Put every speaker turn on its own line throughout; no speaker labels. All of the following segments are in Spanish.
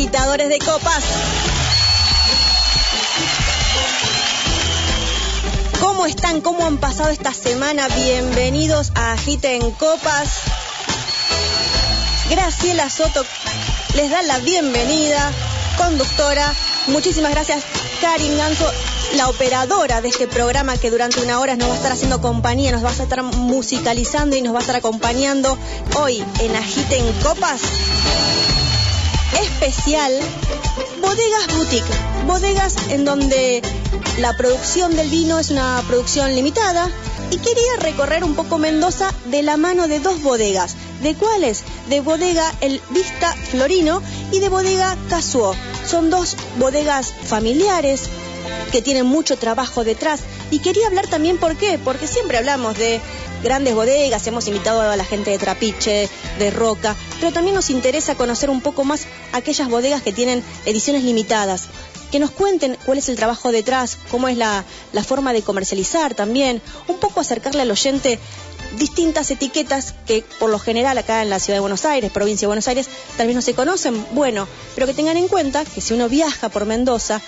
Agitadores de copas. ¿Cómo están? ¿Cómo han pasado esta semana? Bienvenidos a Agiten Copas. Graciela Soto les da la bienvenida, conductora. Muchísimas gracias, Karin Ganso, la operadora de este programa que durante una hora nos va a estar haciendo compañía, nos va a estar musicalizando y nos va a estar acompañando hoy en Agiten Copas especial Bodegas Boutique. Bodegas en donde la producción del vino es una producción limitada y quería recorrer un poco Mendoza de la mano de dos bodegas. ¿De cuáles? De bodega El Vista Florino y de bodega Casuó. Son dos bodegas familiares que tienen mucho trabajo detrás. Y quería hablar también por qué, porque siempre hablamos de grandes bodegas, hemos invitado a la gente de Trapiche, de Roca, pero también nos interesa conocer un poco más aquellas bodegas que tienen ediciones limitadas. Que nos cuenten cuál es el trabajo detrás, cómo es la, la forma de comercializar también, un poco acercarle al oyente distintas etiquetas que por lo general acá en la ciudad de Buenos Aires, provincia de Buenos Aires, tal vez no se conocen, bueno, pero que tengan en cuenta que si uno viaja por Mendoza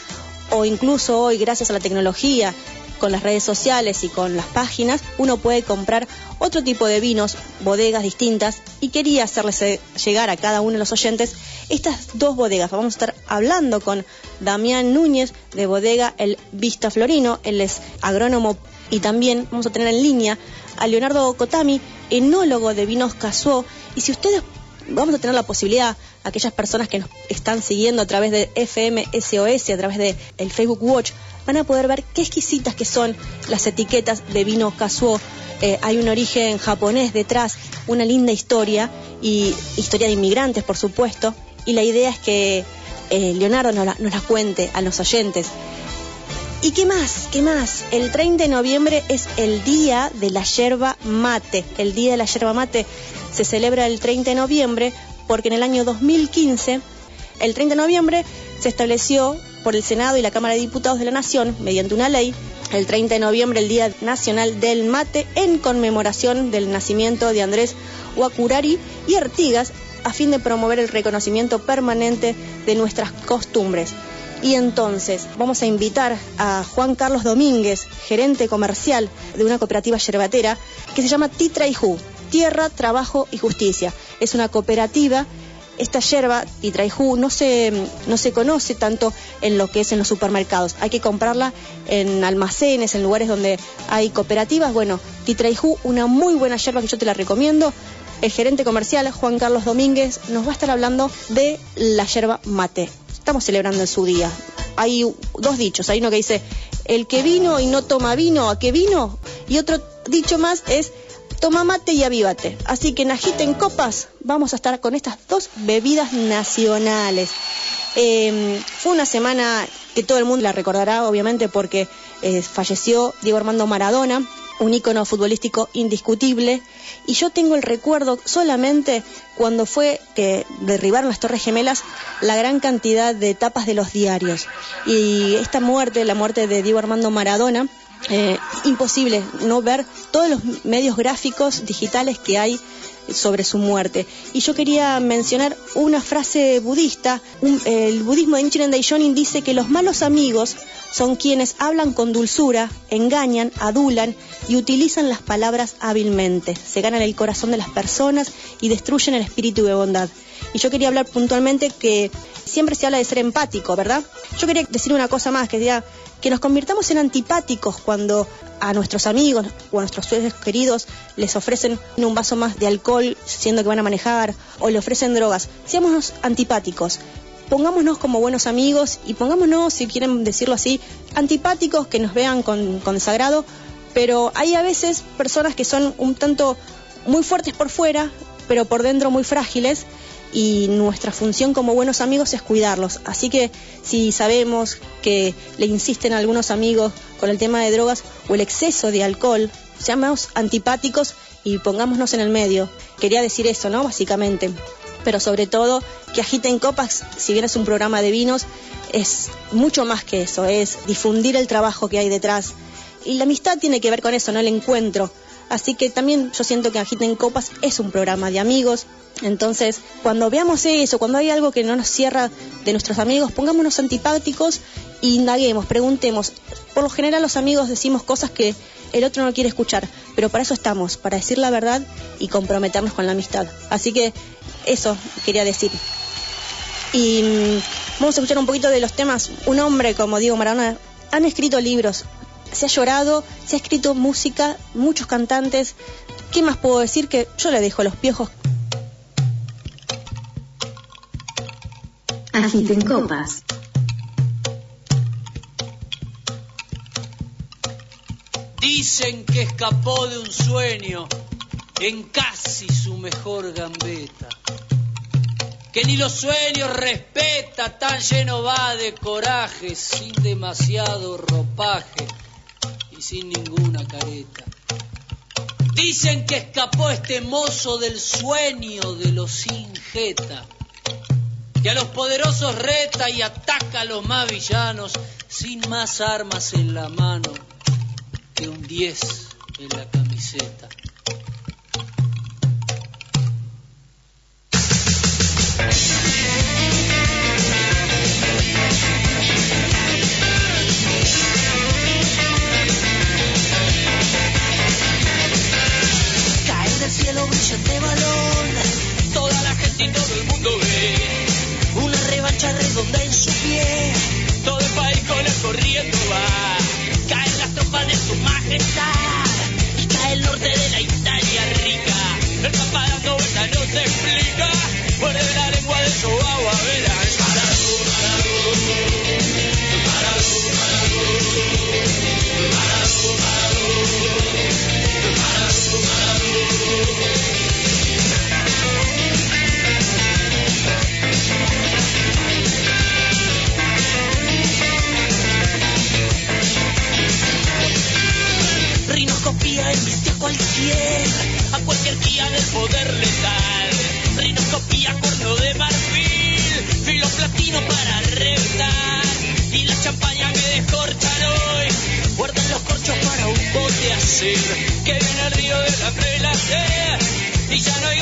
o incluso hoy gracias a la tecnología con las redes sociales y con las páginas, uno puede comprar otro tipo de vinos, bodegas distintas, y quería hacerles eh, llegar a cada uno de los oyentes estas dos bodegas. Vamos a estar hablando con Damián Núñez de bodega El Vista Florino, él es agrónomo y también vamos a tener en línea a Leonardo Cotami, enólogo de vinos Casuó, y si ustedes vamos a tener la posibilidad, aquellas personas que nos están siguiendo a través de FM SOS, a través de el Facebook Watch, van a poder ver qué exquisitas que son las etiquetas de vino Casuó. Eh, hay un origen japonés detrás, una linda historia y historia de inmigrantes, por supuesto. Y la idea es que eh, Leonardo nos la, nos la cuente a los oyentes. ¿Y qué más? ¿Qué más? El 30 de noviembre es el día de la yerba mate. El día de la yerba mate se celebra el 30 de noviembre porque en el año 2015, el 30 de noviembre, se estableció por el Senado y la Cámara de Diputados de la Nación, mediante una ley, el 30 de noviembre, el Día Nacional del Mate, en conmemoración del nacimiento de Andrés Huacurari y Artigas, a fin de promover el reconocimiento permanente de nuestras costumbres. Y entonces vamos a invitar a Juan Carlos Domínguez, gerente comercial de una cooperativa yerbatera que se llama Titraijú, Tierra, Trabajo y Justicia. Es una cooperativa esta yerba Titraijú no se, no se conoce tanto en lo que es en los supermercados. Hay que comprarla en almacenes, en lugares donde hay cooperativas. Bueno, Titraijú, una muy buena yerba que yo te la recomiendo. El gerente comercial, Juan Carlos Domínguez, nos va a estar hablando de la yerba mate. Estamos celebrando en su día. Hay dos dichos. Hay uno que dice, el que vino y no toma vino, ¿a qué vino? Y otro dicho más es, toma mate y avívate. Así que en Agiten Copas vamos a estar con estas dos bebidas nacionales. Eh, fue una semana que todo el mundo la recordará, obviamente, porque eh, falleció Diego Armando Maradona, un ícono futbolístico indiscutible. Y yo tengo el recuerdo solamente cuando fue que derribaron las Torres Gemelas la gran cantidad de tapas de los diarios. Y esta muerte, la muerte de Diego Armando Maradona, eh, imposible no ver todos los medios gráficos digitales que hay sobre su muerte. Y yo quería mencionar una frase budista. Un, el budismo de Nichiren Daishonin dice que los malos amigos son quienes hablan con dulzura, engañan, adulan y utilizan las palabras hábilmente. Se ganan el corazón de las personas y destruyen el espíritu de bondad. Y yo quería hablar puntualmente que siempre se habla de ser empático, ¿verdad? Yo quería decir una cosa más, que diga que nos convirtamos en antipáticos cuando a nuestros amigos o a nuestros seres queridos les ofrecen un vaso más de alcohol siendo que van a manejar o le ofrecen drogas. Seamos antipáticos. Pongámonos como buenos amigos y pongámonos, si quieren decirlo así, antipáticos, que nos vean con desagrado, pero hay a veces personas que son un tanto muy fuertes por fuera, pero por dentro muy frágiles y nuestra función como buenos amigos es cuidarlos. Así que si sabemos que le insisten algunos amigos con el tema de drogas o el exceso de alcohol, seamos antipáticos y pongámonos en el medio. Quería decir eso, ¿no? Básicamente. Pero sobre todo que Agiten Copas, si bien es un programa de vinos, es mucho más que eso, es difundir el trabajo que hay detrás. Y la amistad tiene que ver con eso, ¿no? El encuentro. Así que también yo siento que Agiten Copas es un programa de amigos, entonces, cuando veamos eso, cuando hay algo que no nos cierra de nuestros amigos, pongámonos antipáticos e indaguemos, preguntemos. Por lo general los amigos decimos cosas que el otro no quiere escuchar, pero para eso estamos, para decir la verdad y comprometernos con la amistad. Así que eso quería decir. Y mm, vamos a escuchar un poquito de los temas. Un hombre como Diego Maradona han escrito libros, se ha llorado, se ha escrito música, muchos cantantes. ¿Qué más puedo decir? Que yo le dejo los piojos
Agiten copas.
Dicen que escapó de un sueño en casi su mejor gambeta. Que ni los sueños respeta, tan lleno va de coraje, sin demasiado ropaje y sin ninguna careta. Dicen que escapó este mozo del sueño de los injeta que a los poderosos reta y ataca a los más villanos sin más armas en la mano que un 10 en la camiseta.
a cualquier día del poder letal. Rinoscopía, corno de marfil, filo platino para reventar. Y la champaña que descorchan hoy, guardan los corchos para un bote así. Que viene el río de la prelación y ya no hay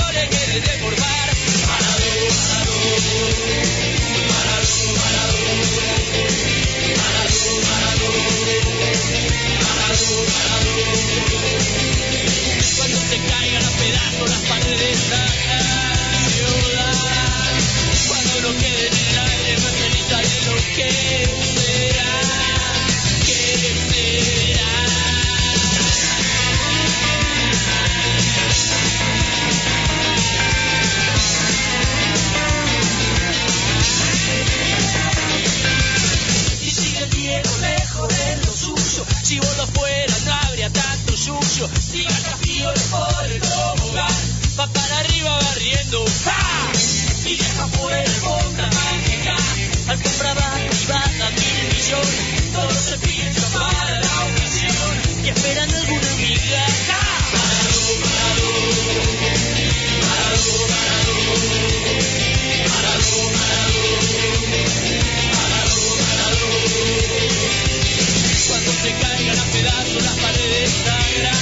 It's not enough.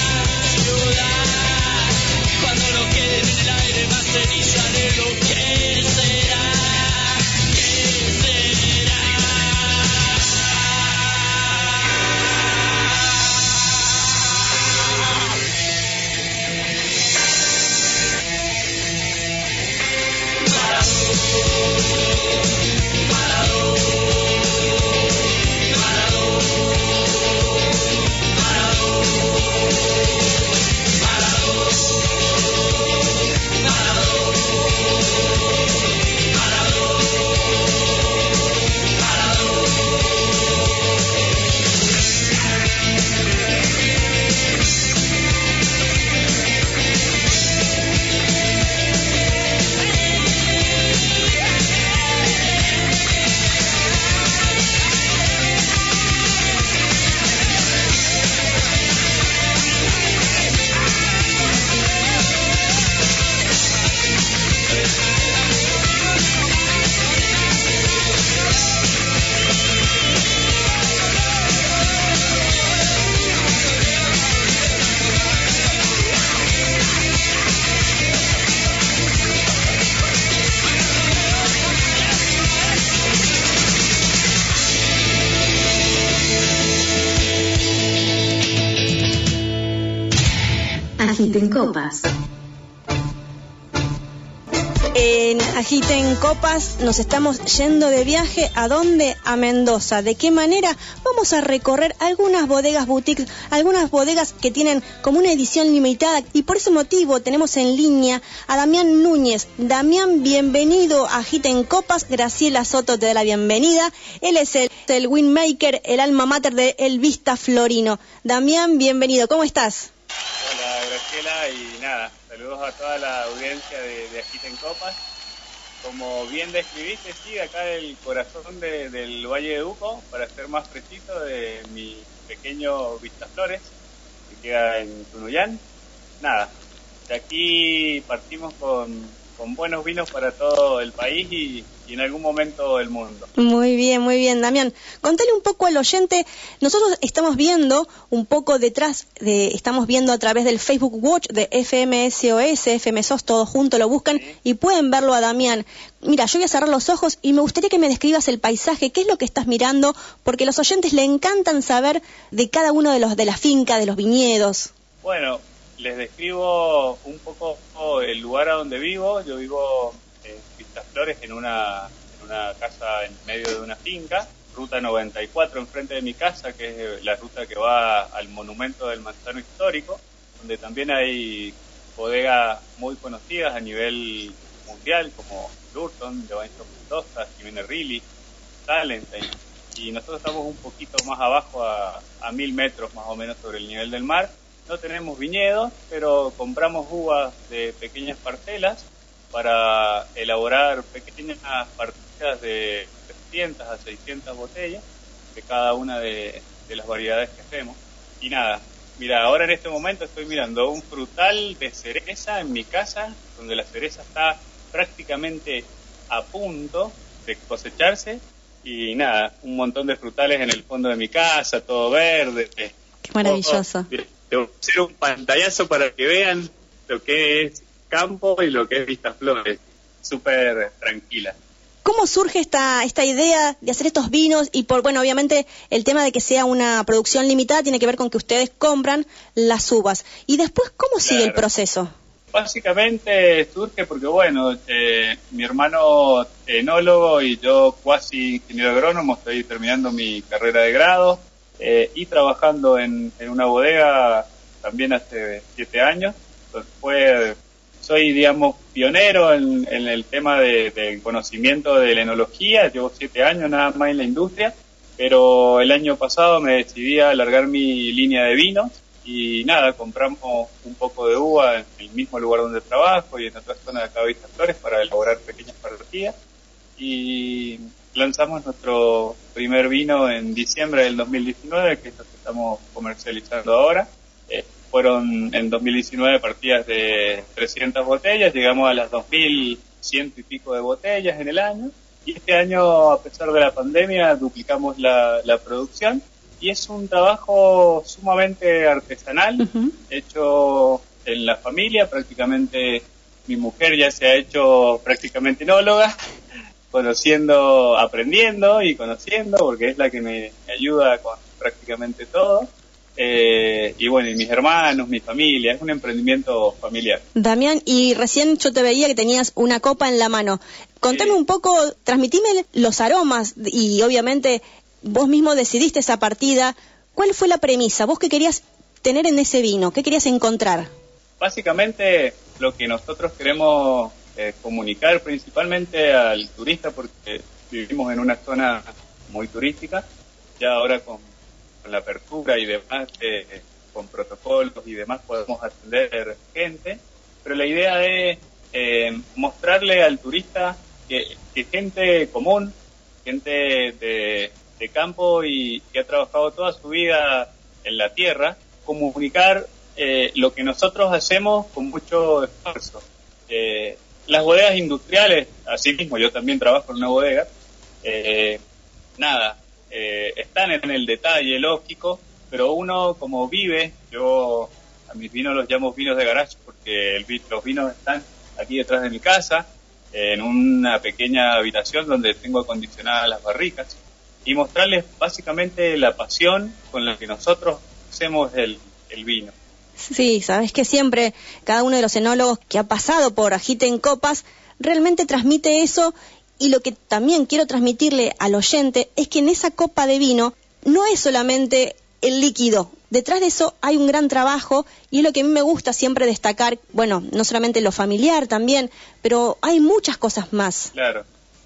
Agiten Copas.
En Agiten Copas nos estamos yendo de viaje. ¿A dónde? A Mendoza. ¿De qué manera? Vamos a recorrer algunas bodegas boutiques, algunas bodegas que tienen como una edición limitada. Y por ese motivo tenemos en línea a Damián Núñez. Damián, bienvenido a Agiten Copas. Graciela Soto te da la bienvenida. Él es el, el Winmaker, el alma mater de El Vista Florino. Damián, bienvenido. ¿Cómo estás?
Y nada, saludos a toda la audiencia de, de en Copas. Como bien describiste, sí, acá el corazón del Valle de Duco, para ser más preciso, de mi pequeño Vistaflores, que queda en Tunuyán. Nada, de aquí partimos con, con buenos vinos para todo el país y, y en algún momento el mundo.
Muy bien, muy bien, Damián. Contale un poco al oyente, nosotros estamos viendo un poco detrás, de, estamos viendo a través del Facebook Watch de FMSOS, FMSOS, todos juntos lo buscan y pueden verlo a Damián. Mira, yo voy a cerrar los ojos y me gustaría que me describas el paisaje, qué es lo que estás mirando, porque a los oyentes le encantan saber de cada uno de los de la finca, de los viñedos.
Bueno, les describo un poco el lugar a donde vivo. Yo vivo Vistas Flores en una, en una casa en medio de una finca, ruta 94 enfrente de mi casa, que es la ruta que va al monumento del manzano histórico, donde también hay bodegas muy conocidas a nivel mundial, como Lurton, de Mendoza, Jiménez Rilly, Talentine. Y nosotros estamos un poquito más abajo, a, a mil metros más o menos sobre el nivel del mar. No tenemos viñedos, pero compramos uvas de pequeñas parcelas para elaborar pequeñas partidas de 300 a 600 botellas de cada una de, de, las variedades que hacemos. Y nada, mira, ahora en este momento estoy mirando un frutal de cereza en mi casa, donde la cereza está prácticamente a punto de cosecharse. Y nada, un montón de frutales en el fondo de mi casa, todo verde.
Qué maravilloso.
Te voy a hacer un pantallazo para que vean lo que es campo y lo que es Vistas Flores, súper tranquila.
¿Cómo surge esta, esta idea de hacer estos vinos? Y por, bueno, obviamente el tema de que sea una producción limitada tiene que ver con que ustedes compran las uvas. Y después, ¿cómo claro. sigue el proceso?
Básicamente surge porque, bueno, eh, mi hermano enólogo y yo cuasi ingeniero agrónomo, estoy terminando mi carrera de grado eh, y trabajando en, una bodega también hace siete años. Entonces fue soy, digamos, pionero en, el tema del de conocimiento de la enología, llevo siete años nada más en la industria, pero el año pasado me decidí a alargar mi línea de vinos y nada, compramos un poco de uva en el mismo lugar donde trabajo y en otra zona de acá de Flores para elaborar pequeñas partidas y lanzamos nuestro primer vino en diciembre del 2019, que es lo que estamos comercializando ahora. Eh, fueron en 2019 partidas de 300 botellas, llegamos a las 2.100 y pico de botellas en el año. Y este año, a pesar de la pandemia, duplicamos la, la producción. Y es un trabajo sumamente artesanal, uh -huh. hecho en la familia. Prácticamente mi mujer ya se ha hecho prácticamente enóloga, conociendo, aprendiendo y conociendo, porque es la que me, me ayuda con prácticamente todo. Eh, y bueno, y mis hermanos, mi familia, es un emprendimiento familiar.
Damián, y recién yo te veía que tenías una copa en la mano. Contame sí. un poco, transmitime los aromas y obviamente vos mismo decidiste esa partida. ¿Cuál fue la premisa? ¿Vos qué querías tener en ese vino? ¿Qué querías encontrar?
Básicamente lo que nosotros queremos eh, comunicar principalmente al turista porque vivimos en una zona muy turística, ya ahora con la apertura y demás, eh, con protocolos y demás, podemos atender gente, pero la idea es eh, mostrarle al turista que, que, gente común, gente de, de campo y que ha trabajado toda su vida en la tierra, comunicar eh, lo que nosotros hacemos con mucho esfuerzo. Eh, las bodegas industriales, así mismo yo también trabajo en una bodega, eh, nada, eh, están en el detalle lógico, pero uno como vive, yo a mis vinos los llamo vinos de garage porque el, los vinos están aquí detrás de mi casa, en una pequeña habitación donde tengo acondicionadas las barricas, y mostrarles básicamente la pasión con la que nosotros hacemos el vino.
Sí, sabes que siempre cada uno de los enólogos que ha pasado por Agiten Copas realmente transmite eso y lo que también quiero transmitirle al oyente es que en esa copa de vino no es solamente el líquido. Detrás de eso hay un gran trabajo y es lo que a mí me gusta siempre destacar, bueno, no solamente lo familiar también, pero hay muchas cosas más.
Claro,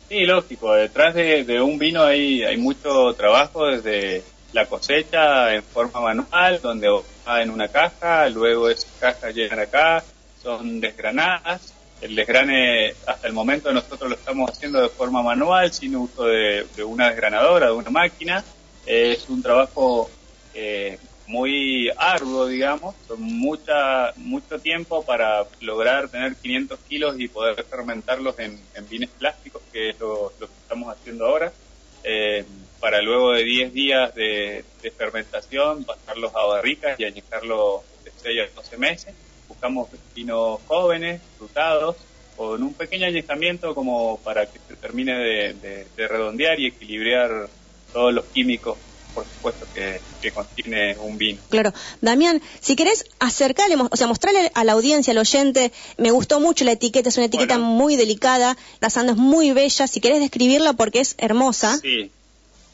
sí, lógico, detrás de, un vino hay, hay mucho trabajo desde la cosecha en forma manual, donde en una caja, luego esas cajas llegan acá, son desgranadas. El desgrane hasta el momento nosotros lo estamos haciendo de forma manual, sin uso de, una desgranadora, de una máquina. Es un trabajo eh, muy arduo, digamos, son mucha, mucho tiempo para lograr tener 500 kilos y poder fermentarlos en, en vines plásticos, que es lo, que estamos haciendo ahora, eh, para luego de 10 días de, fermentación pasarlos a barricas y añejarlos de 6 a 12 meses. Buscamos vinos jóvenes, frutados, con un pequeño añejamiento como para que se termine de redondear y equilibrar todos los químicos por supuesto que, contiene un vino.
Claro. Damián, si querés acercarle, o sea, mostrarle a la audiencia, al oyente, me gustó mucho la etiqueta, es una etiqueta muy delicada, la sanda es muy bella, si querés describirla porque es hermosa.
Sí.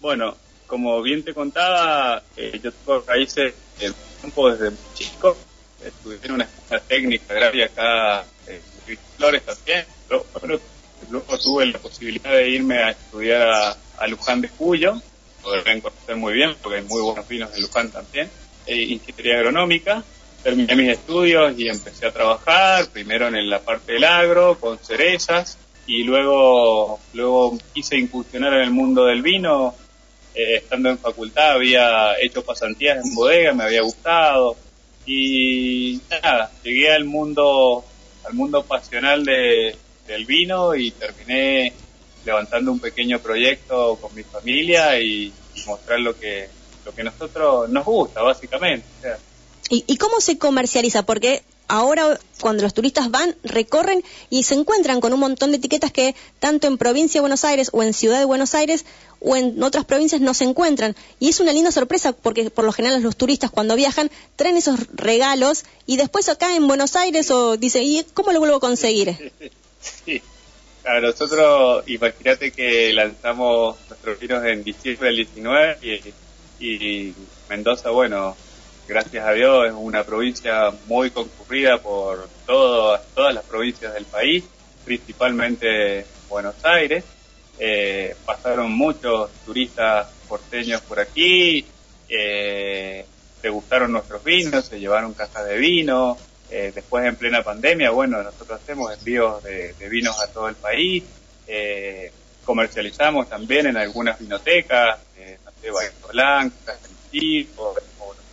Bueno, como bien te contaba, eh, yo tengo raíces en campo desde chico, estudié en una escuela técnica agraria acá en Flores también, pero, luego tuve la posibilidad de irme a estudiar a, Luján de Cuyo, lo deben conocer muy bien porque hay muy buenos vinos en Luján también, e ingeniería agronómica. Terminé mis estudios y empecé a trabajar, primero en la parte del agro, con cerezas, y luego, luego quise incursionar en el mundo del vino. Eh, estando en facultad había hecho pasantías en bodega, me había gustado, y nada, llegué al mundo, al mundo pasional de, del vino y terminé levantando un pequeño proyecto con mi familia y, mostrar lo que lo que nosotros nos gusta básicamente.
¿Y, ¿Y cómo se comercializa? Porque ahora cuando los turistas van, recorren y se encuentran con un montón de etiquetas que tanto en provincia de Buenos Aires o en ciudad de Buenos Aires o en otras provincias no se encuentran. Y es una linda sorpresa porque por lo general los turistas cuando viajan traen esos regalos y después acá en Buenos Aires o dicen, ¿y cómo lo vuelvo a conseguir?
Sí, a nosotros, imagínate que lanzamos nuestros vinos en diciembre del 19 y, Mendoza, bueno, gracias a Dios es una provincia muy concurrida por todas las provincias del país, principalmente Buenos Aires. Eh, pasaron muchos turistas porteños por aquí, eh, se gustaron nuestros vinos, se llevaron cajas de vino, eh, después en plena pandemia, bueno, nosotros hacemos envíos de, vinos a todo el país, eh, comercializamos también en algunas vinotecas, eh, no sé, Bahía Blanca, en Buenos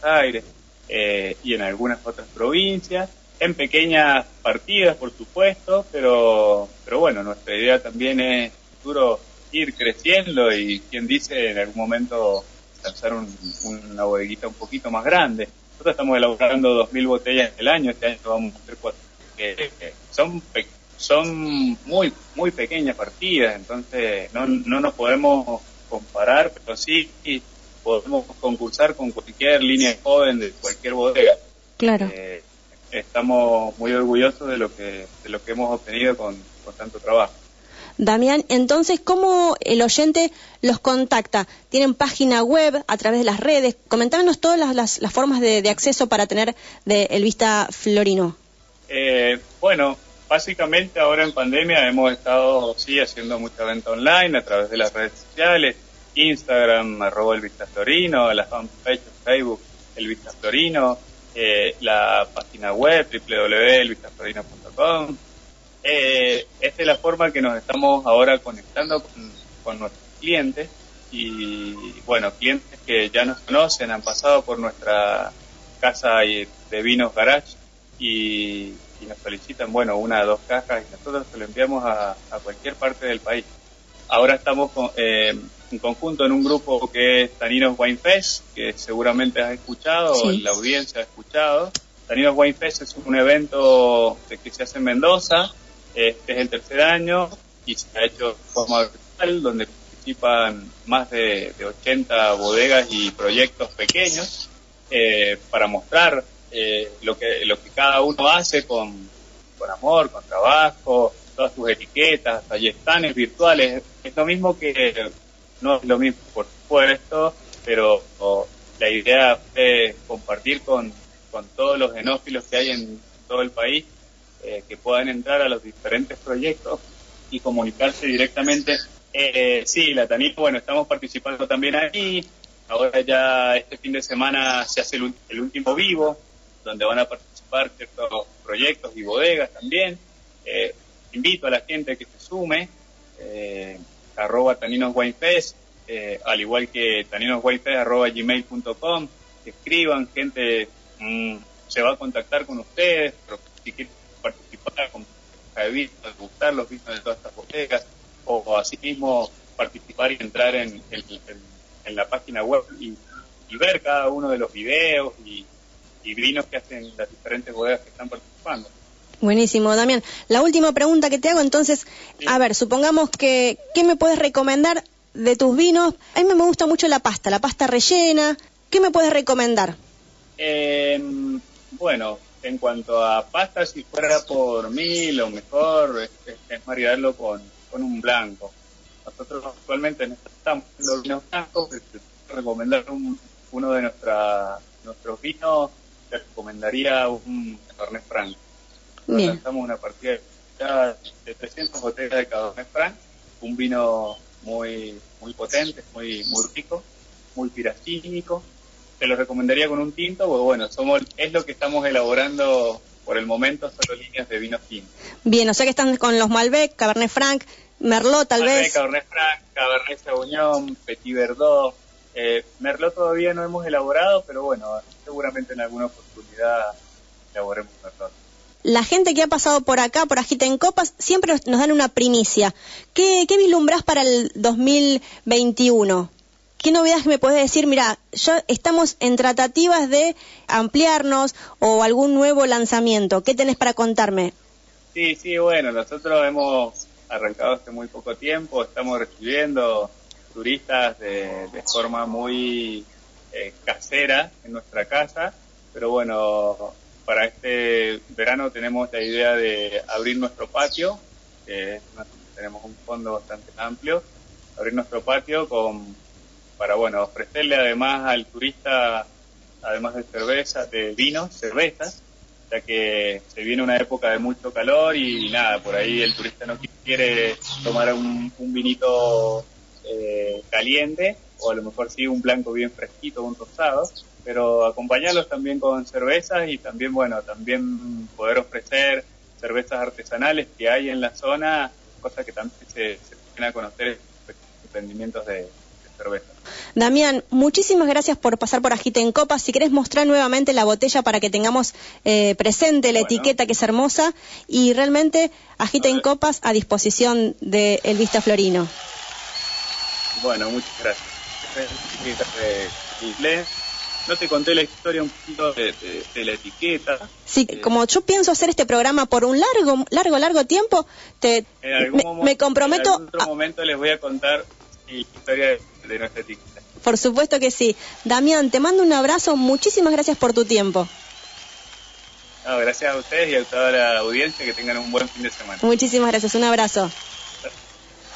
Aires, eh, y en algunas otras provincias, en pequeñas partidas, por supuesto, pero, pero bueno, nuestra idea también es futuro ir creciendo y quien dice en algún momento lanzar una bodeguita un poquito más grande. Nosotros estamos elaborando 2.000 botellas el año, este año vamos a hacer cuatro. son, son muy, muy pequeñas partidas, entonces no, no nos podemos comparar, pero sí podemos concursar con cualquier línea joven de cualquier bodega.
Claro. Eh,
estamos muy orgullosos de lo que, de lo que hemos obtenido con, con tanto trabajo.
Damián, entonces, ¿cómo el oyente los contacta? ¿Tienen página web a través de las redes? Comentarnos todas las, formas de, acceso para tener de El Vista Florino.
Eh, bueno, básicamente ahora en pandemia hemos estado, sí, haciendo mucha venta online a través de las redes sociales, Instagram, arroba El Vista Florino, la fanpage Facebook El Vista Florino, eh, la página web www.elvistaflorino.com eh, esta es la forma que nos estamos ahora conectando con, nuestros clientes y bueno, clientes que ya nos conocen, han pasado por nuestra casa de vinos garage y, nos solicitan, bueno, una o dos cajas y nosotros se lo enviamos a, cualquier parte del país. Ahora estamos eh, en conjunto en un grupo que es Taninos Wine Fest, que seguramente has escuchado, la audiencia ha escuchado. Taninos Wine Fest es un evento que se hace en Mendoza, este es el tercer año y se ha hecho de forma virtual, donde participan más de, 80 bodegas y proyectos pequeños eh, para mostrar eh, lo, que, lo que cada uno hace con, con amor, con trabajo, todas sus etiquetas, están, virtuales. Es lo mismo que, no es lo mismo, por supuesto, pero la idea es compartir con, con todos los genófilos que hay en todo el país, eh, que puedan entrar a los diferentes proyectos y comunicarse directamente. Eh, sí, la bueno, estamos participando también ahí. Ahora ya este fin de semana se hace el, último vivo, donde van a participar ciertos proyectos y bodegas también. Eh, invito a la gente que se sume, eh, arroba taninoswinefest, eh, al igual que taninoswinefest arroba gmail.com, escriban, gente mm, se va a contactar con ustedes, pero si quieren participar con gustar los vinos de todas estas bodegas, o, así mismo participar y entrar en, en, la página web y, ver cada uno de los videos y vinos que hacen las diferentes bodegas que están participando.
Buenísimo, Damián. La última pregunta que te hago, entonces, a ver, supongamos que, ¿qué me puedes recomendar de tus vinos? A mí me gusta mucho la pasta, la pasta rellena. ¿Qué me puedes recomendar?
Eh, bueno, en cuanto a pasta, si fuera por mí, lo mejor es, es maridarlo con, con, un blanco. Nosotros actualmente no estamos haciendo vinos blancos, recomendar uno de nuestra, nuestros vinos, te recomendaría un Cabernet Franc. Lanzamos una partida de 300 botellas de Cabernet Franc, un vino muy muy potente, muy muy rico, muy piracínico. Te lo recomendaría con un tinto, porque bueno, somos es lo que estamos elaborando por el momento, solo líneas de vinos tintos.
Bien, o sea que están con los Malbec, Cabernet Franc, Merlot tal
Malbec,
vez.
Cabernet Franc, Cabernet Sauvignon, Petit Verdot. Eh, Merlot todavía no hemos elaborado, pero bueno, seguramente en alguna oportunidad elaboremos Merlot
la gente que ha pasado por acá, por Agita en Copas, siempre nos dan una primicia. ¿Qué, qué vislumbrás para el 2021? ¿Qué novedades me puedes decir? Mira, ya estamos en tratativas de ampliarnos o algún nuevo lanzamiento. ¿Qué tenés para contarme?
Sí, sí, bueno, nosotros hemos arrancado hace muy poco tiempo, estamos recibiendo turistas de, forma muy eh, casera en nuestra casa, pero bueno, para este verano tenemos la idea de abrir nuestro patio, tenemos un fondo bastante amplio, abrir nuestro patio con para bueno ofrecerle además al turista además de cerveza, de vinos, cervezas, ya que se viene una época de mucho calor y nada, por ahí el turista no quiere tomar un, vinito eh, caliente o a lo mejor sí un blanco bien fresquito, un rosado, pero acompañarlos también con cervezas y también, bueno, también poder ofrecer cervezas artesanales que hay en la zona, cosa que también se, se a conocer emprendimientos de, cerveza.
Damián, muchísimas gracias por pasar por Agite en Copas. Si querés mostrar nuevamente la botella para que tengamos eh, presente la etiqueta que es hermosa y realmente Agite en Copas a disposición del el Vista Florino.
Bueno, muchas gracias. No te conté la historia un poquito de, la etiqueta.
Sí, eh, como yo pienso hacer este programa por un largo, largo, largo tiempo, te, me, comprometo.
En otro momento les voy a contar la historia de, nuestra etiqueta.
Por supuesto que sí. Damián, te mando un abrazo. Muchísimas gracias por tu tiempo.
gracias a ustedes y a toda la audiencia. Que tengan un buen fin de semana.
Muchísimas gracias. Un abrazo.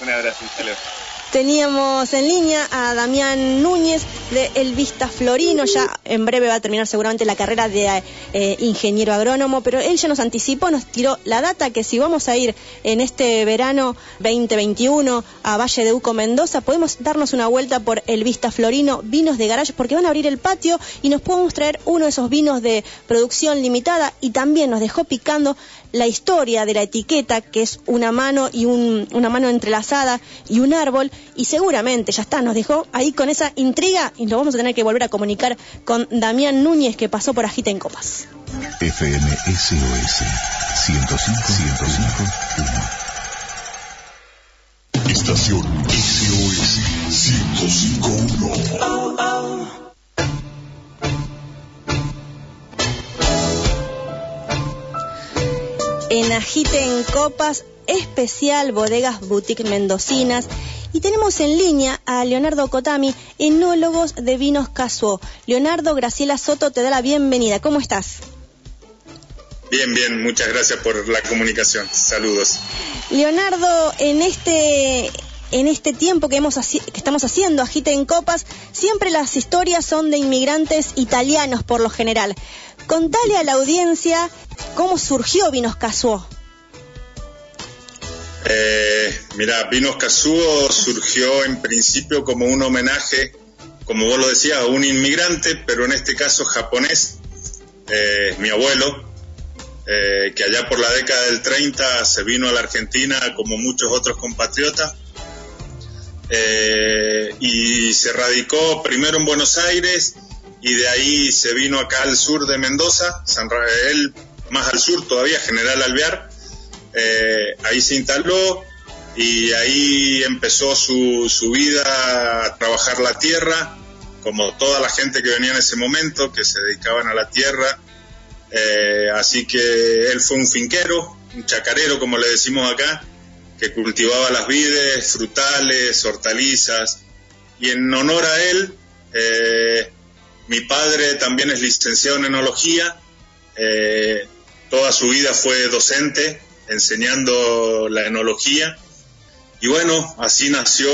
Un abrazo. Un saludo.
Teníamos en línea a Damián Núñez de El Vista Florino, ya en breve va a terminar seguramente la carrera de eh, ingeniero agrónomo, pero él ya nos anticipó, nos tiró la data que si vamos a ir en este verano 2021 a Valle de Uco, Mendoza, podemos darnos una vuelta por El Vista Florino, vinos de garage, porque van a abrir el patio y nos podemos traer uno de esos vinos de producción limitada y también nos dejó picando la historia de la etiqueta, que es una mano y un, una mano entrelazada y un árbol, y seguramente, ya está, nos dejó ahí con esa intriga y lo vamos a tener que volver a comunicar con Damián Núñez, que pasó por Agita en Copas.
FM SOS 105 105 Estación SOS 1051.
En Agite en Copas, especial Bodegas Boutique Mendocinas. y tenemos en línea a Leonardo Cotami, enólogos de vinos Casuo. Leonardo, Graciela Soto te da la bienvenida. ¿Cómo estás?
Bien, bien, muchas gracias por la comunicación. Saludos.
Leonardo, en este en este tiempo que, hemos que estamos haciendo Agite en Copas, siempre las historias son de inmigrantes italianos por lo general. Contale a la audiencia cómo surgió Vinos Casuo.
Eh, mira, Vinos Casuo surgió en principio como un homenaje, como vos lo decías, a un inmigrante, pero en este caso japonés, eh, mi abuelo, eh, que allá por la década del 30 se vino a la Argentina como muchos otros compatriotas y se radicó primero en Buenos Aires y de ahí se vino acá al sur de Mendoza, San Rafael, más al sur todavía, General Alvear. Eh, ahí se instaló y ahí empezó su, su vida a trabajar la tierra, como toda la gente que venía en ese momento, que se dedicaban a la tierra. Eh, así que él fue un finquero, un chacarero, como le decimos acá, que cultivaba las vides, frutales, hortalizas, y en honor a él, eh, mi padre también es licenciado en enología, eh, toda su vida fue docente enseñando la enología, y bueno, así nació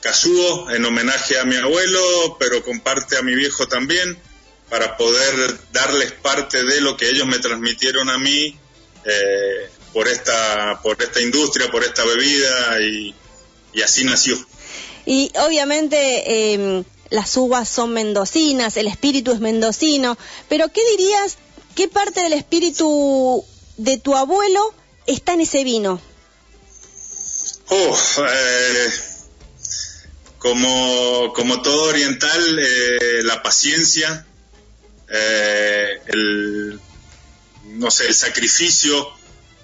Casuo en homenaje a mi abuelo, pero comparte a mi viejo también, para poder darles parte de lo que ellos me transmitieron a mí. Eh, por esta, por esta industria, por esta bebida y, así nació.
Y obviamente em, las uvas son mendocinas, el espíritu es mendocino, pero ¿qué dirías, qué parte del espíritu de tu abuelo está en ese vino?
Oh, eh, como, como todo oriental, eh, la paciencia, eh, el, no sé, el sacrificio,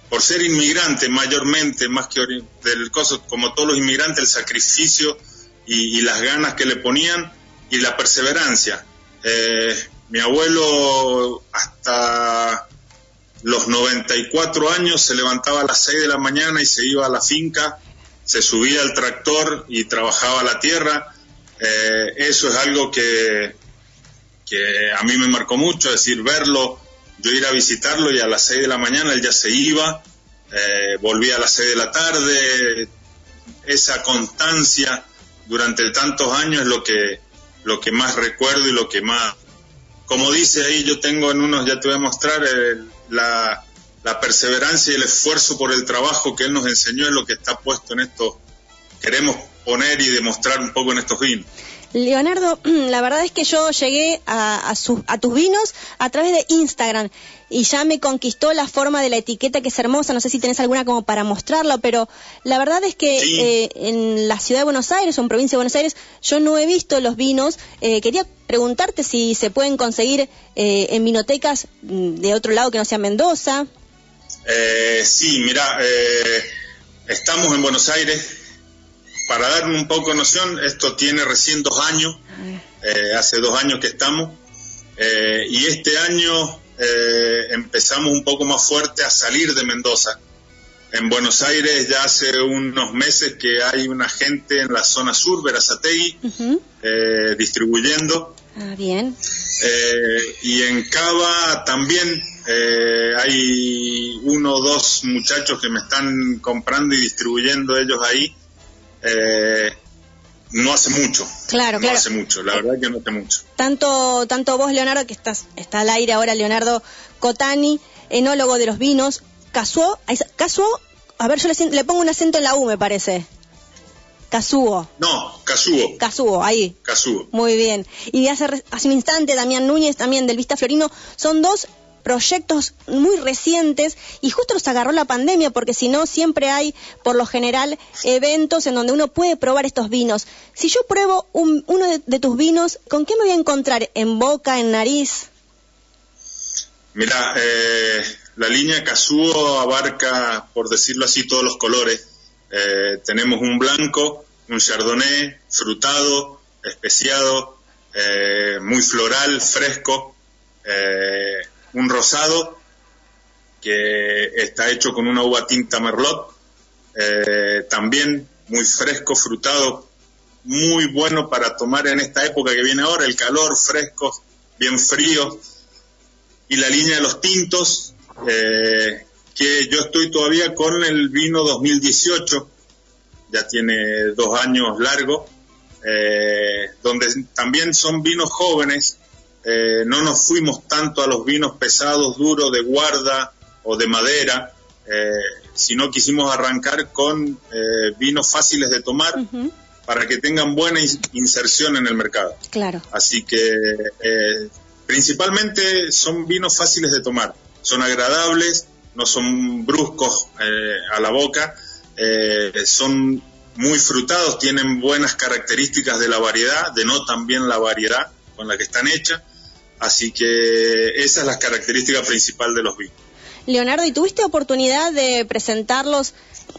por ser inmigrante mayormente, más que del coso, como todos los inmigrantes, el sacrificio y, las ganas que le ponían y la perseverancia. Eh, mi abuelo hasta los 94 años se levantaba a las 6 de la mañana y se iba a la finca, se subía al tractor y trabajaba la tierra. Eh, eso es algo que, que a mí me marcó mucho, es decir, verlo yo ir a visitarlo y a las 6 de la mañana él ya se iba, eh, volvía a las 6 de la tarde, esa constancia durante tantos años es lo que, lo que más recuerdo y lo que más, como dice ahí, yo tengo en unos, ya te voy a mostrar, eh, la, la perseverancia y el esfuerzo por el trabajo que él nos enseñó es lo que está puesto en esto, queremos poner y demostrar un poco en estos vinos.
Leonardo, la verdad es que yo llegué a, a, tus vinos a través de Instagram y ya me conquistó la forma de la etiqueta que es hermosa. No sé si tenés alguna como para mostrarlo, pero la verdad es que eh, en la ciudad de Buenos Aires o en provincia de Buenos Aires yo no he visto los vinos. Eh, quería preguntarte si se pueden conseguir eh, en vinotecas mm, de otro lado que no sea Mendoza.
sí, mira, estamos en Buenos Aires para dar un poco de noción, esto tiene recién dos años, hace dos años que estamos, y este año eh, empezamos un poco más fuerte a salir de Mendoza. En Buenos Aires ya hace unos meses que hay una gente en la zona sur, Verazategui, distribuyendo.
Ah, bien.
y en Cava también hay uno o dos muchachos que me están comprando y distribuyendo ellos ahí. Eh, no hace mucho.
Claro,
no hace mucho, la verdad que no hace mucho.
Tanto, tanto vos, Leonardo, que estás, está al aire ahora, Leonardo Cotani, enólogo de los vinos, Casuo, Casuo, a ver, yo le, pongo un acento en la U, me parece. Casuo.
No, Casuo.
Casuo, ahí.
Casuo.
Muy bien. Y hace, hace un instante, Damián Núñez, también del Vista Florino, son dos proyectos muy recientes y justo nos agarró la pandemia porque si no siempre hay por lo general eventos en donde uno puede probar estos vinos. Si yo pruebo uno de, tus vinos, ¿con qué me voy a encontrar? ¿En boca, en nariz?
Mira, eh, la línea Casuo abarca, por decirlo así, todos los colores. Eh, tenemos un blanco, un chardonnay, frutado, especiado, eh, muy floral, fresco un rosado que está hecho con una uva tinta merlot, eh, también muy fresco, frutado, muy bueno para tomar en esta época que viene ahora, el calor, fresco, bien frío. Y la línea de los tintos, eh, que yo estoy todavía con el vino 2018, ya tiene dos años largo, eh, donde también son vinos jóvenes, eh, no nos fuimos tanto a los vinos pesados, duros, de guarda o de madera, eh, sino quisimos arrancar con vinos fáciles de tomar para que tengan buena inserción en el mercado.
Claro.
Así que principalmente son vinos fáciles de tomar, son agradables, no son bruscos a la boca, son muy frutados, tienen buenas características de la variedad, denotan bien la variedad con la que están hechas, así que esa es la característica principal de los vinos.
Leonardo, ¿y tuviste oportunidad de presentarlos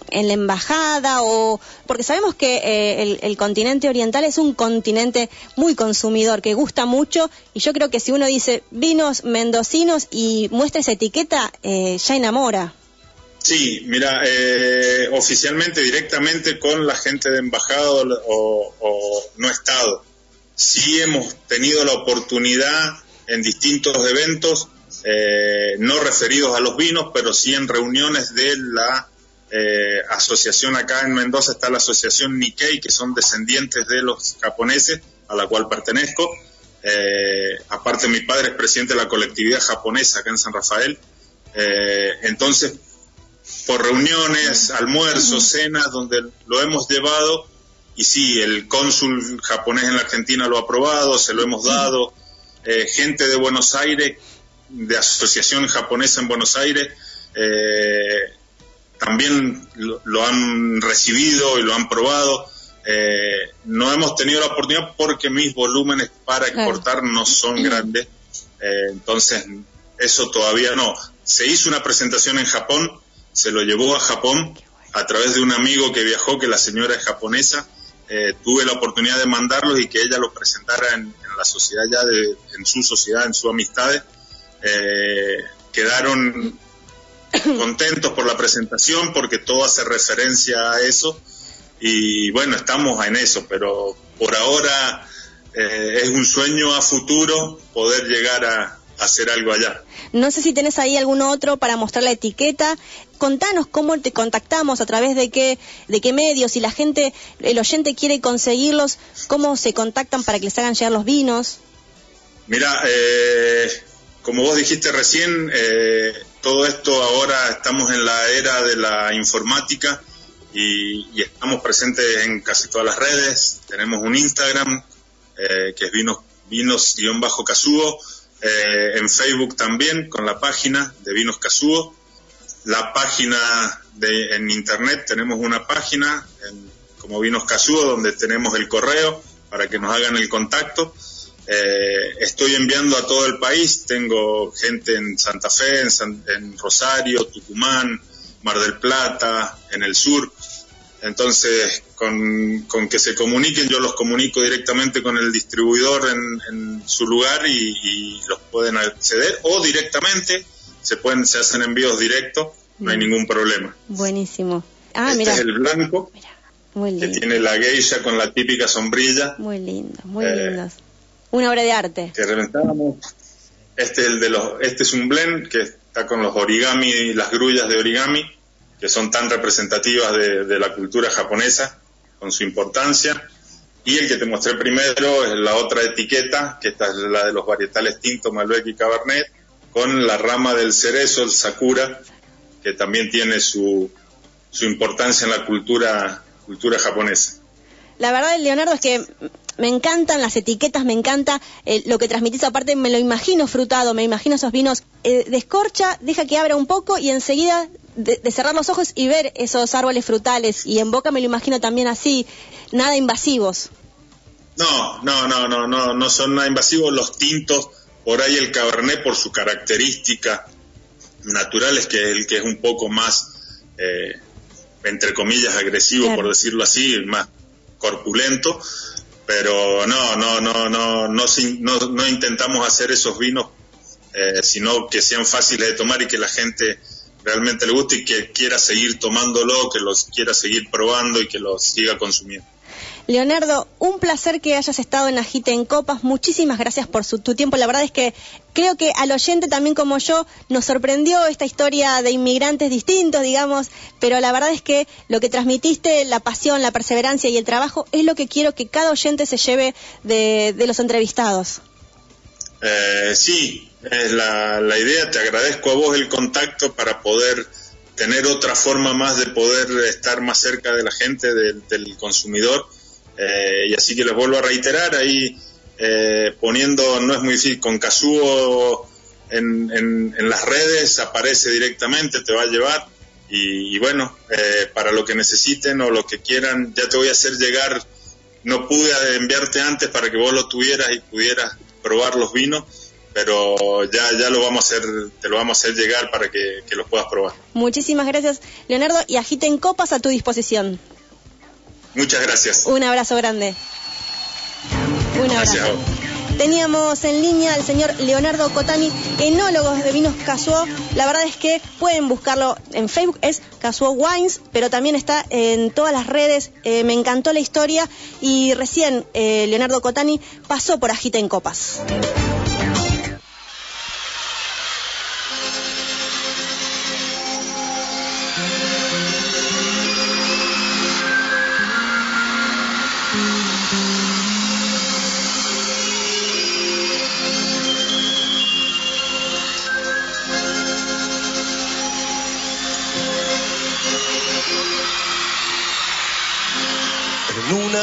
en la embajada o porque sabemos que eh, el, continente oriental es un continente muy consumidor que gusta mucho y yo creo que si uno dice vinos mendocinos y muestra esa etiqueta eh, ya enamora.
Sí, mira, eh, oficialmente, directamente con la gente de embajada o, no Estado. Sí hemos tenido la oportunidad en distintos eventos, eh, no referidos a los vinos, pero sí en reuniones de la eh, asociación acá en Mendoza, está la asociación Nikkei, que son descendientes de los japoneses, a la cual pertenezco. aparte, mi padre es presidente de la colectividad japonesa acá en San Rafael. entonces, por reuniones, almuerzos, cenas, donde lo hemos llevado y sí, el cónsul japonés en la Argentina lo ha aprobado, se lo hemos dado, eh, gente de Buenos Aires, de Asociación Japonesa en Buenos Aires, eh, también lo, han recibido y lo han probado. Eh, no hemos tenido la oportunidad porque mis volúmenes para exportar no son grandes, entonces eso todavía no. Se hizo una presentación en Japón, se lo llevó a Japón a través de un amigo que viajó, que la señora es japonesa. Eh, tuve la oportunidad de mandarlos y que ella lo presentara en, la sociedad ya, de, en su sociedad, en su amistad. Eh, quedaron contentos por la presentación porque todo hace referencia a eso y bueno, estamos en eso, pero por ahora eh, es un sueño a futuro poder llegar a, hacer algo allá.
No sé si tenés ahí algún otro para mostrar la etiqueta. Contanos cómo te contactamos, a través de qué, de qué medios, si la gente, el oyente quiere conseguirlos, cómo se contactan para que les hagan llegar los vinos.
Mira, eh, como vos dijiste recién, eh, todo esto ahora estamos en la era de la informática y, estamos presentes en casi todas las redes. Tenemos un Instagram eh, que es vinos vinos-casuo eh, en Facebook también con la página de Vinos Casuo. La página de, en internet, tenemos una página como Vinos Casuo donde tenemos el correo para que nos hagan el contacto. Eh, estoy enviando a todo el país, tengo gente en Santa Fe, en, en Rosario, Tucumán, Mar del Plata, en el sur. Entonces, con, que se comuniquen, yo los comunico directamente con el distribuidor en, su lugar y, los pueden acceder o directamente se pueden se hacen envíos directos, no hay ningún problema.
Buenísimo.
Ah, este es el blanco, que tiene la geisha con la típica sombrilla.
Muy lindo, muy eh, lindos. Una obra de arte.
Que reventábamos. Este es el de los, este es un blend que está con los origami y las grullas de origami que son tan representativas de, la cultura japonesa, con su importancia. Y el que te mostré primero es la otra etiqueta, que esta es la de los varietales tinto, Malbec y Cabernet, con la rama del cerezo, el sakura, que también tiene su, su importancia en la cultura, cultura japonesa.
La verdad, Leonardo, es que me encantan las etiquetas, me encanta eh, lo que transmitís. Aparte, me lo imagino frutado, me imagino esos vinos. Eh, descorcha, deja que abra un poco y enseguida de, cerrar los ojos y ver esos árboles frutales. Y en boca me lo imagino también así, nada invasivos.
No, no, no, no, no, no son nada invasivos. Los tintos, por ahí el cabernet, por su característica natural, es que el que es un poco más, eh, entre comillas, agresivo, por decirlo así, más corpulento. Pero no, no, no, no, no, no, intentamos hacer esos vinos, eh, sino que sean fáciles de tomar y que la gente realmente le guste y que quiera seguir tomándolo, que los quiera seguir probando y que los siga consumiendo.
Leonardo, un placer que hayas estado en Agite en Copas. Muchísimas gracias por su, tu tiempo. La verdad es que creo que al oyente también como yo nos sorprendió esta historia de inmigrantes distintos, digamos, pero la verdad es que lo que transmitiste, la pasión, la perseverancia y el trabajo, es lo que quiero que cada oyente se lleve de, los entrevistados.
Eh, sí, es la, idea. Te agradezco a vos el contacto para poder tener otra forma más de poder estar más cerca de la gente, del, consumidor. Eh, y así que les vuelvo a reiterar, ahí eh, poniendo, no es muy difícil, con en, en, las redes aparece directamente, te va a llevar. Y, bueno, eh, para lo que necesiten o lo que quieran, ya te voy a hacer llegar. No pude enviarte antes para que vos lo tuvieras y pudieras probar los vinos pero ya, ya lo vamos a hacer, te lo vamos a hacer llegar para que, que los puedas probar.
Muchísimas gracias, Leonardo, y agiten copas a tu disposición.
Muchas gracias.
Un abrazo grande. Un abrazo. Teníamos en línea al señor Leonardo Cotani, enólogo de vinos Casuo. La verdad es que pueden buscarlo en Facebook, es Casuo Wines, pero también está en todas las redes. Eh, me encantó la historia y recién eh, Leonardo Cotani pasó por Agita en Copas.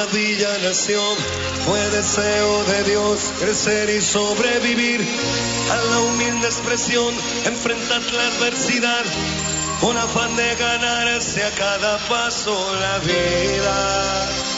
Una villa nación. Fue deseo de Dios crecer y sobrevivir a la humilde expresión, enfrentar la adversidad con afán de ganarse a cada paso la vida.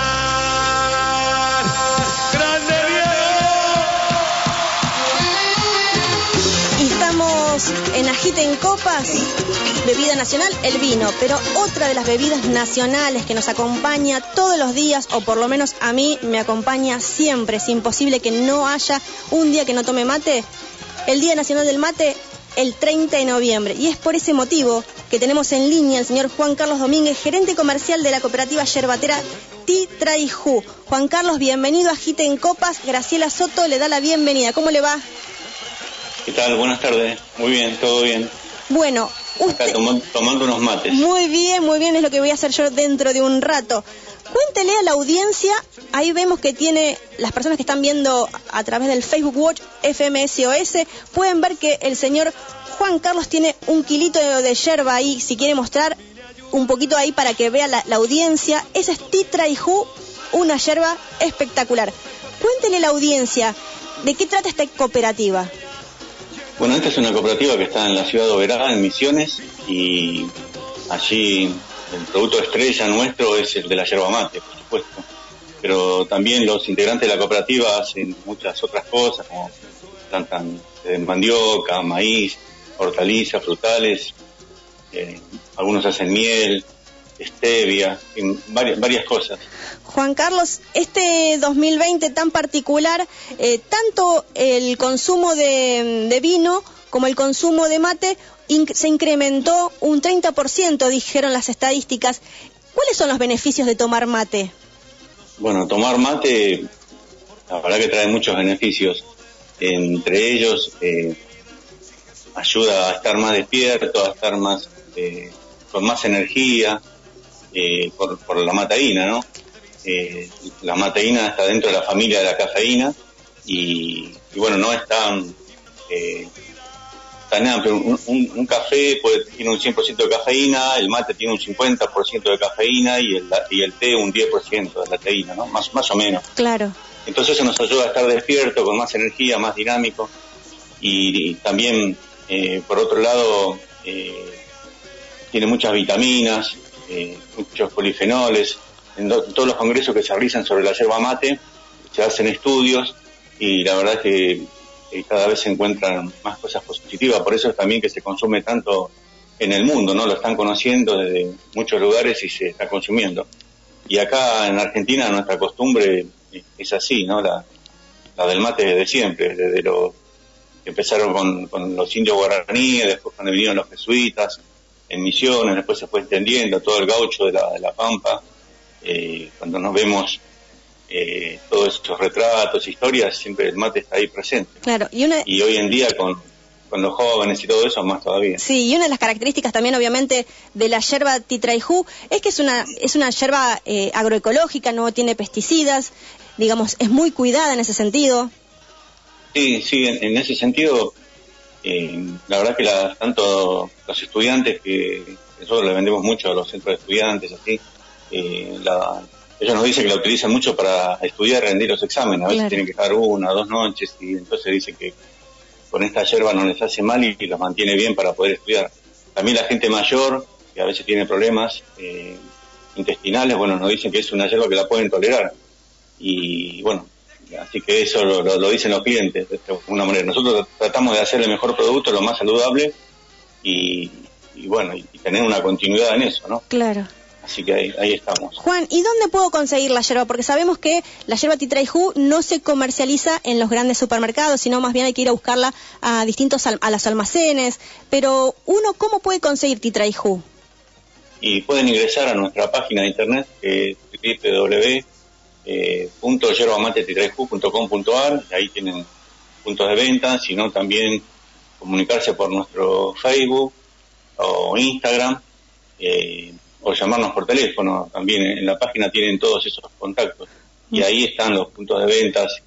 Estamos en Copas, bebida nacional, el vino, pero otra de las bebidas nacionales que nos acompaña todos los días, o por lo menos a mí me acompaña siempre, es imposible que no haya un día que no tome mate. El Día Nacional del Mate el 30 de noviembre. Y es por ese motivo que tenemos en línea al señor Juan Carlos Domínguez, gerente comercial de la cooperativa yerbatera Titraijú. Juan Carlos, bienvenido a Gite en Copas. Graciela Soto le da la bienvenida. ¿Cómo le va?
¿Qué tal? Buenas tardes. Muy bien, todo bien.
Bueno,
usted... tomando unos mates.
Muy bien, muy bien, es lo que voy a hacer yo dentro de un rato. Cuéntele a la audiencia, ahí vemos que tiene las personas que están viendo a través del Facebook Watch FMSOS, pueden ver que el señor Juan Carlos tiene un kilito de, yerba ahí, si quiere mostrar un poquito ahí para que vea la, audiencia. Esa es Titra y una yerba espectacular. Cuéntele a la audiencia, ¿de qué trata esta cooperativa?
Bueno, esta es una cooperativa que está en la ciudad de Oberá, en Misiones, y allí el producto estrella nuestro es el de la yerba mate, por supuesto. Pero también los integrantes de la cooperativa hacen muchas otras cosas, como plantan eh, mandioca, maíz, hortalizas, frutales, eh, algunos hacen miel, stevia, varias, varias cosas.
Juan Carlos, este 2020 tan particular, eh, tanto el consumo de, de, vino como el consumo de mate se incrementó un 30%, dijeron las estadísticas. ¿Cuáles son los beneficios de tomar mate?
Bueno, tomar mate, la verdad que trae muchos beneficios. Entre ellos, eh, ayuda a estar más despierto, a estar más eh, con más energía, eh, por, la mateína, ¿no? la mateína está dentro de la familia de la cafeína y, y bueno, no es tan un, café puede, tiene un 100% de cafeína, el mate tiene un 50% de cafeína y el, y el té un 10% de la teína, ¿no? Más, más o menos.
Claro.
Entonces eso nos ayuda a estar despierto, con más energía, más dinámico. Y, también, eh, por otro lado, eh, tiene muchas vitaminas, eh, muchos polifenoles. En, todos los congresos que se realizan sobre la yerba mate, se hacen estudios y la verdad es que eh, cada vez se encuentran más cosas positivas, por eso es también que se consume tanto en el mundo, ¿no? Lo están conociendo desde muchos lugares y se está consumiendo. Y acá en Argentina nuestra costumbre es así, ¿no? La, del mate desde siempre, desde los que empezaron con, con los indios guaraníes, después cuando vinieron los jesuitas, en Misiones, después se fue extendiendo todo el gaucho de la, de la Pampa, eh, cuando nos vemos eh, todos estos retratos, historias, siempre el mate está ahí presente.
Claro, y, una...
y hoy en día con, con los jóvenes y todo eso, más todavía.
Sí, y una de las características también, obviamente, de la yerba titraijú es que es una, es una yerba eh, agroecológica, no tiene pesticidas, digamos, es muy cuidada en ese sentido.
Sí, sí, en, en ese sentido, eh, la verdad que la, tanto los estudiantes que nosotros le vendemos mucho a los centros de estudiantes, así, eh, la, ellos nos dicen que la utilizan mucho para estudiar, rendir los exámenes, a veces
Claro.
tienen que estar una, dos noches y entonces dicen que con esta yerba no les hace mal y, y los mantiene bien para poder estudiar. También la gente mayor, que a veces tiene problemas eh, intestinales, bueno, nos dicen que es una yerba que la pueden tolerar. Y bueno, así que eso lo, lo- lo dicen los clientes de alguna manera. Nosotros tratamos de hacer el mejor producto, lo más saludable y, y bueno, y, tener una continuidad en eso, ¿no?
Claro.
Así que ahí, ahí estamos.
Juan, ¿y dónde puedo conseguir la yerba? Porque sabemos que la yerba titraijú no se comercializa en los grandes supermercados, sino más bien hay que ir a buscarla a distintos al- a los almacenes. Pero uno, ¿cómo puede conseguir titraijú?
Y pueden ingresar a nuestra página de internet, que es eh, www.yerbamatetitraijú.com.ar, y ahí tienen puntos de venta, sino también comunicarse por nuestro Facebook o Instagram, eh, o llamarnos por teléfono. También en la página tienen todos esos contactos. Y ahí están los puntos de ventas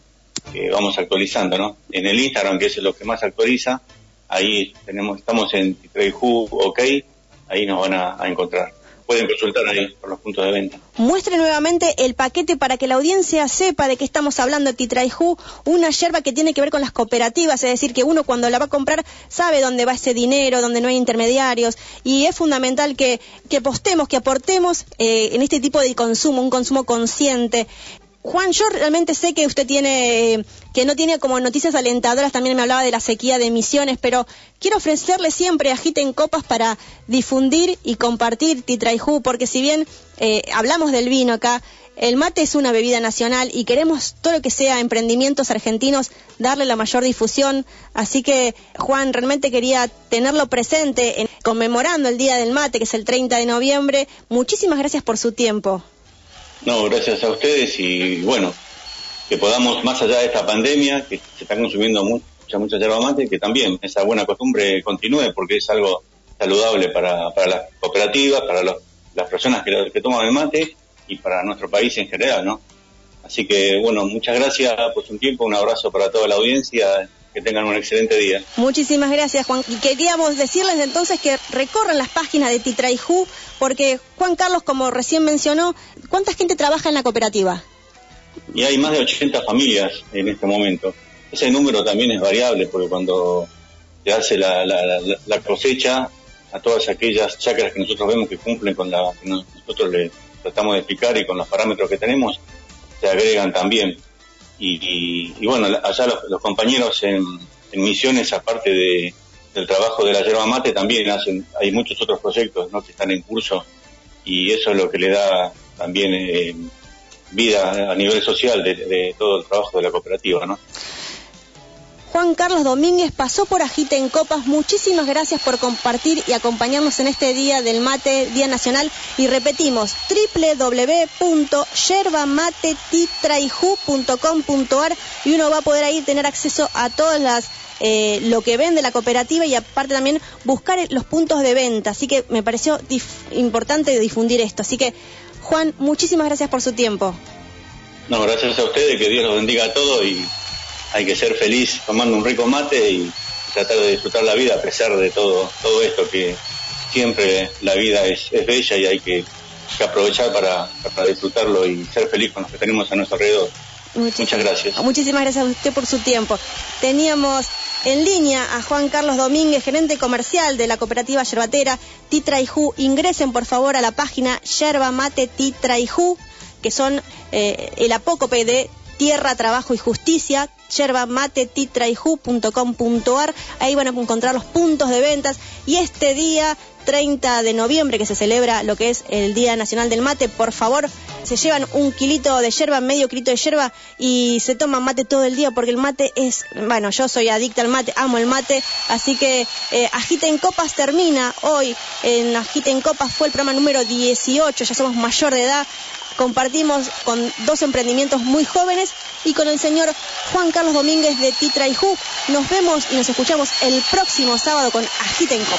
que vamos actualizando, ¿no? En el Instagram, que es lo que más actualiza, ahí tenemos, estamos en Titraijú OK, ahí nos van a encontrar. Pueden consultar ahí por los puntos de venta.
Muestre nuevamente el paquete para que la audiencia sepa de qué estamos hablando. Titraijú, una yerba que tiene que ver con las cooperativas, es decir, que uno cuando la va a comprar sabe dónde va ese dinero, dónde no hay intermediarios. Y es fundamental que, que apostemos, que aportemos eh, en este tipo de consumo, un consumo consciente. Juan, yo realmente sé que usted tiene, que no tiene como noticias alentadoras, también me hablaba de la sequía de emisiones, pero quiero ofrecerle siempre agiten copas para difundir y compartir Titraijú, porque si bien eh, hablamos del vino acá, el mate es una bebida nacional y queremos todo lo que sea emprendimientos argentinos darle la mayor difusión. Así que, Juan, realmente quería tenerlo presente en- conmemorando el Día del Mate, que es el 30 de noviembre. Muchísimas gracias por su tiempo.
No, gracias a ustedes y bueno, que podamos, más allá de esta pandemia, que se está consumiendo mucha, mucha yerba mate, que también esa buena costumbre continúe porque es algo saludable para, para las cooperativas, para los- las personas que, que toman el mate y para nuestro país en general, ¿no? Así que bueno, muchas gracias por su tiempo, un abrazo para toda la audiencia, que tengan un excelente día.
Muchísimas gracias, Juan. Y queríamos decirles entonces que recorran las páginas de Titraijú, porque Juan Carlos, como recién mencionó, ¿cuánta gente trabaja en la cooperativa?
y hay más de 80 familias en este momento. Ese número también es variable porque cuando se hace la, la- la- cosecha a todas aquellas chacras que nosotros vemos que cumplen con la que nosotros le tratamos de explicar y con los parámetros que tenemos, se agregan también. Y, y- y bueno, allá los, compañeros en, misiones, aparte de, del trabajo de la yerba mate, también hacen, hay muchos otros proyectos ¿no? que están en curso y eso es lo que le da también eh, vida a nivel social de, de todo el trabajo de la cooperativa, ¿no?
Juan Carlos Domínguez pasó por Agite en Copas. Muchísimas gracias por compartir y acompañarnos en este Día del Mate, Día Nacional. Y repetimos, www.yerbamatetititraijú.com.ar y uno va a poder ahí tener acceso a todas las eh, lo que vende la cooperativa y aparte también buscar los puntos de venta. Así que me pareció importante difundir esto. Así que, Juan, muchísimas gracias por su tiempo.
No, gracias a ustedes, que Dios los bendiga a todos y hay que ser feliz tomando un rico mate y tratar de disfrutar la vida a pesar de todo, todo esto que siempre la vida es, es bella y hay que, que aprovechar para, para disfrutarlo y ser feliz con los que tenemos a nuestro alrededor. Muchas gracias.
Muchísimas gracias a usted por su tiempo. Teníamos en línea a Juan Carlos Domínguez, gerente comercial de la cooperativa yerbatera Titraijú. Ingresen por favor a la página Yerba Mate Titraijú, que son eh, el apócope de
Tierra, Trabajo y Justicia, yerba mate titraihu.com.ar. Ahí van a encontrar los puntos de ventas. Y este día 30 de noviembre, que se celebra lo que es el Día Nacional del Mate, por favor, se llevan un kilito de yerba, medio kilito de yerba y se toman mate todo el día porque el mate es, bueno, yo soy adicta al mate, amo el mate, así que eh, Agita en Copas termina hoy, en Agita en Copas fue el programa número 18, ya somos mayor de edad, compartimos con dos emprendimientos muy jóvenes y con el señor Juan Carlos Domínguez de Titra y Ju. Nos vemos y nos escuchamos el próximo sábado con Agita en Copas.